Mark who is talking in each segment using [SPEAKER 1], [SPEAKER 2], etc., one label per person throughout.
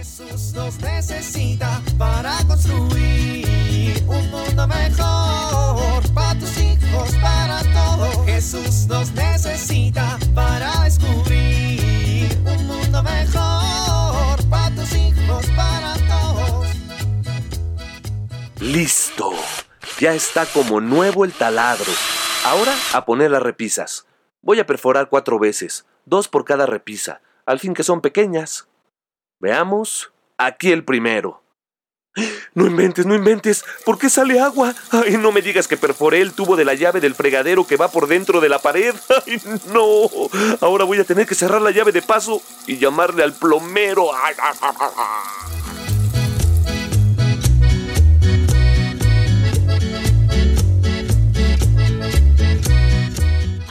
[SPEAKER 1] Jesús nos necesita para construir un mundo mejor para tus hijos, para todos. Jesús nos necesita para descubrir un mundo mejor para tus hijos, para todos.
[SPEAKER 2] Listo. Ya está como nuevo el taladro. Ahora a poner las repisas. Voy a perforar cuatro veces, dos por cada repisa, al fin que son pequeñas. Veamos. Aquí el primero. No inventes, no inventes. ¿Por qué sale agua? Ay, no me digas que perforé el tubo de la llave del fregadero que va por dentro de la pared. Ay, no. Ahora voy a tener que cerrar la llave de paso y llamarle al plomero. Ay, ah, ah, ah, ah.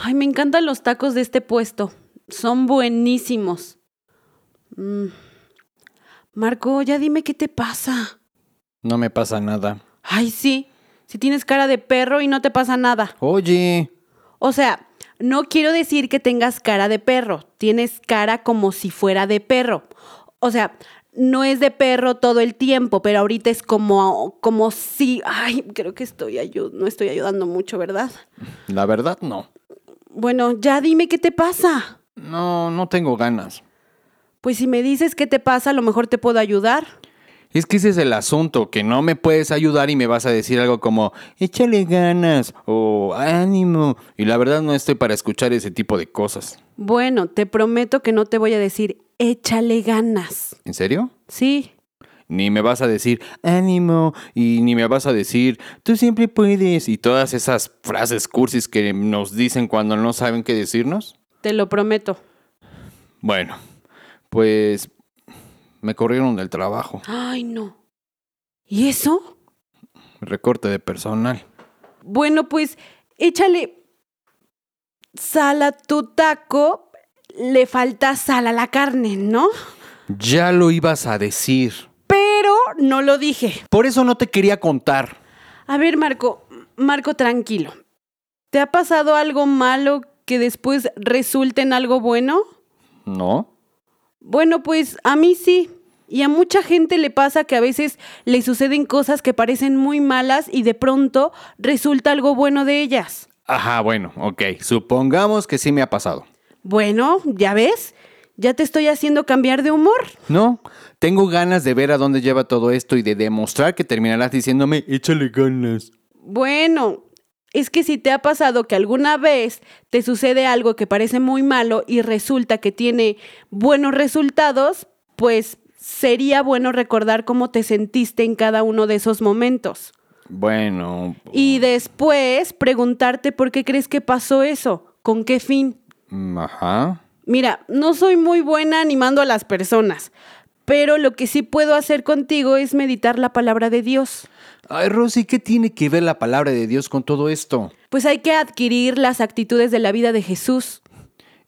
[SPEAKER 3] Ay, me encantan los tacos de este puesto. Son buenísimos. Mm. Marco, ya dime qué te pasa.
[SPEAKER 4] No me pasa nada.
[SPEAKER 3] Ay, sí. Si tienes cara de perro y no te pasa nada.
[SPEAKER 4] Oye,
[SPEAKER 3] O sea, no quiero decir que tengas cara de perro. Tienes cara como si fuera de perro. O sea, no es de perro todo el tiempo, pero ahorita es como, como si. Ay, creo que estoy no estoy ayudando mucho, ¿verdad?
[SPEAKER 4] la verdad no.
[SPEAKER 3] Bueno, ya dime qué te pasa.
[SPEAKER 4] No, no tengo ganas.
[SPEAKER 3] Pues si me dices qué te pasa, a lo mejor te puedo ayudar.
[SPEAKER 4] Es que ese es el asunto, que no me puedes ayudar y me vas a decir algo como, échale ganas o ánimo. Y la verdad no estoy para escuchar ese tipo de cosas.
[SPEAKER 3] Bueno, te prometo que no te voy a decir échale ganas.
[SPEAKER 4] ¿En serio?
[SPEAKER 3] Sí.
[SPEAKER 4] Ni me vas a decir ánimo y ni me vas a decir tú siempre puedes y todas esas frases cursis que nos dicen cuando no saben qué decirnos.
[SPEAKER 3] Te lo prometo.
[SPEAKER 4] Bueno, pues me corrieron del trabajo,
[SPEAKER 3] Ay, no. ¿Y eso?
[SPEAKER 4] recorte de personal.
[SPEAKER 3] Bueno, pues échale sal a tu taco. Le falta sal a la carne, ¿no?
[SPEAKER 4] Ya lo ibas a decir.
[SPEAKER 3] Pero no lo dije.
[SPEAKER 4] Por eso no te quería contar.
[SPEAKER 3] A ver, Marco, Marco, tranquilo. ¿Te ha pasado algo malo que después resulte en algo bueno?
[SPEAKER 4] ¿No?
[SPEAKER 3] Bueno, pues a mí sí. Y a mucha gente le pasa que a veces le suceden cosas que parecen muy malas y de pronto resulta algo bueno de ellas.
[SPEAKER 4] Ajá, bueno, ok. Supongamos que sí me ha pasado.
[SPEAKER 3] Bueno, ¿ya ves? Ya te estoy haciendo cambiar de humor.
[SPEAKER 4] No, tengo ganas de ver a dónde lleva todo esto y de demostrar que terminarás diciéndome, échale ganas.
[SPEAKER 3] Bueno, es que si te ha pasado que alguna vez te sucede algo que parece muy malo y resulta que tiene buenos resultados, pues sería bueno recordar cómo te sentiste en cada uno de esos momentos.
[SPEAKER 4] Bueno,
[SPEAKER 3] Y después preguntarte por qué crees que pasó eso, con qué fin.
[SPEAKER 4] ajá.
[SPEAKER 3] Mira, no soy muy buena animando a las personas, pero lo que sí puedo hacer contigo es meditar la palabra de Dios.
[SPEAKER 4] Ay, Rosy, ¿qué tiene que ver la palabra de Dios con todo esto?
[SPEAKER 3] Pues hay que adquirir las actitudes de la vida de Jesús,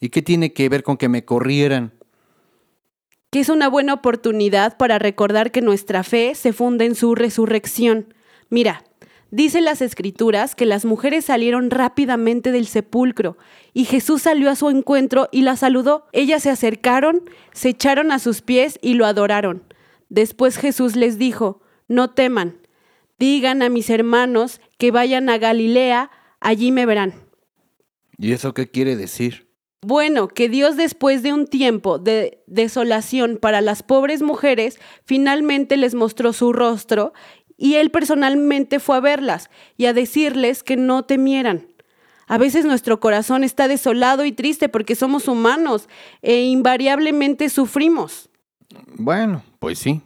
[SPEAKER 4] ¿Y qué tiene que ver con que me corrieran?
[SPEAKER 3] que es una buena oportunidad para recordar que nuestra fe se funda en su resurrección. Mira, dice las escrituras que las mujeres salieron rápidamente del sepulcro y Jesús salió a su encuentro y la saludó. Ellas se acercaron, se echaron a sus pies y lo adoraron. Después Jesús les dijo, no teman, digan a mis hermanos que vayan a Galilea, allí me verán.
[SPEAKER 4] ¿Y eso qué quiere decir?
[SPEAKER 3] Bueno, que Dios después de un tiempo de desolación para las pobres mujeres, finalmente les mostró su rostro y Él personalmente fue a verlas y a decirles que no temieran. A veces nuestro corazón está desolado y triste porque somos humanos e invariablemente sufrimos.
[SPEAKER 4] Bueno, pues sí.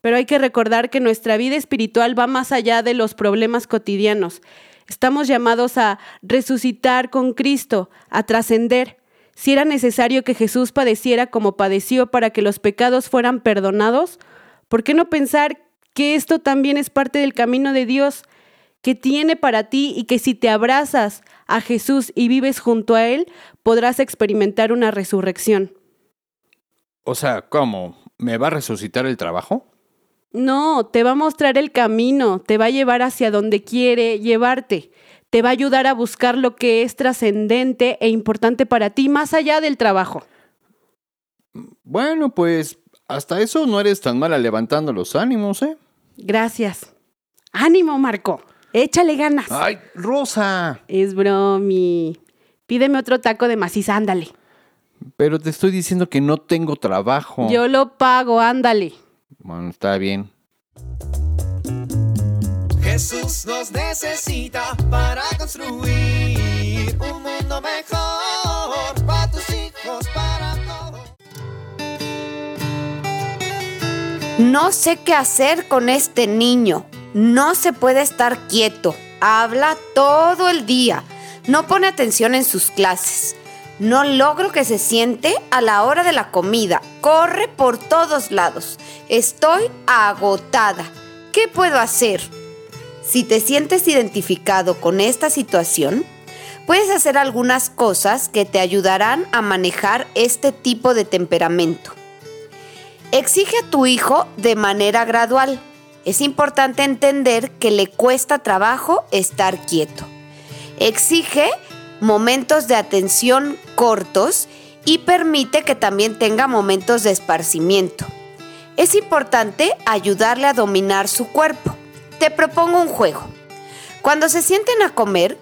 [SPEAKER 3] Pero hay que recordar que nuestra vida espiritual va más allá de los problemas cotidianos. Estamos llamados a resucitar con Cristo, a trascender. Si era necesario que Jesús padeciera como padeció para que los pecados fueran perdonados, ¿por qué no pensar que esto también es parte del camino de Dios que tiene para ti y que si te abrazas a Jesús y vives junto a Él, podrás experimentar una resurrección?
[SPEAKER 4] O sea, ¿cómo? ¿Me va a resucitar el trabajo?
[SPEAKER 3] No, te va a mostrar el camino, te va a llevar hacia donde quiere llevarte, te va a ayudar a buscar lo que es trascendente e importante para ti más allá del trabajo.
[SPEAKER 4] Bueno, pues Hasta eso no eres tan mala levantando los ánimos, ¿eh?
[SPEAKER 3] Gracias. Ánimo, Marco. Échale ganas.
[SPEAKER 4] Ay, Rosa.
[SPEAKER 3] Es bromi. Pídeme otro taco de maciza, ándale.
[SPEAKER 4] Pero te estoy diciendo que no tengo trabajo.
[SPEAKER 3] Yo lo pago, ándale.
[SPEAKER 4] Bueno, está bien.
[SPEAKER 1] Jesús nos necesita para construir
[SPEAKER 5] No sé qué hacer con este niño. No se puede estar quieto. Habla todo el día. No pone atención en sus clases. No logro que se siente a la hora de la comida. Corre por todos lados. Estoy agotada. ¿Qué puedo hacer? Si te sientes identificado con esta situación, puedes hacer algunas cosas que te ayudarán a manejar este tipo de temperamento. Exige a tu hijo de manera gradual. Es importante entender que le cuesta trabajo estar quieto. Exige momentos de atención cortos y permite que también tenga momentos de esparcimiento. Es importante ayudarle a dominar su cuerpo. Te propongo un juego. Cuando se sienten a comer,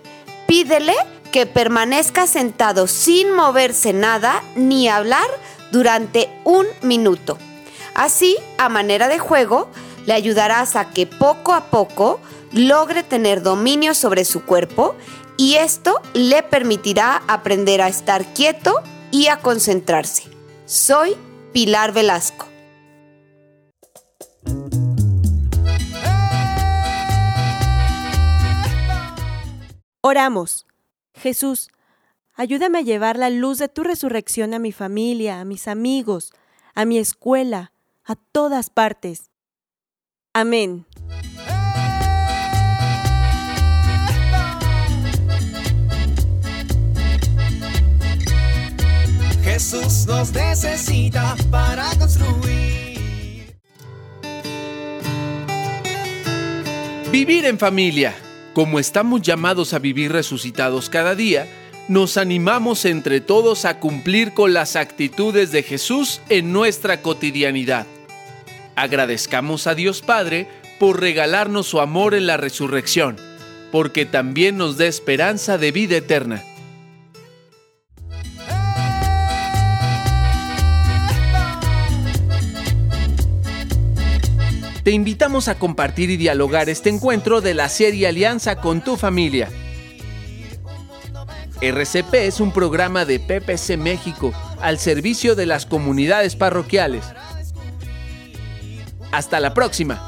[SPEAKER 5] pídele que permanezca sentado sin moverse nada ni hablar durante un minuto. Así, a manera de juego, le ayudarás a que poco a poco logre tener dominio sobre su cuerpo y esto le permitirá aprender a estar quieto y a concentrarse. Soy Pilar Velasco.
[SPEAKER 6] Oramos. Jesús, ayúdame a llevar la luz de tu resurrección a mi familia, a mis amigos, a mi escuela, a todas partes. Amén.
[SPEAKER 1] Jesús nos necesita para construir.
[SPEAKER 7] Vivir en familia. Como estamos llamados a vivir resucitados cada día, nos animamos entre todos a cumplir con las actitudes de Jesús en nuestra cotidianidad. Agradezcamos a Dios Padre por regalarnos su amor en la resurrección, porque también nos da esperanza de vida eterna. Te invitamos a compartir y dialogar este encuentro de la serie Alianza con tu familia. RCP es un programa de PPC México al servicio de las comunidades parroquiales. Hasta la próxima.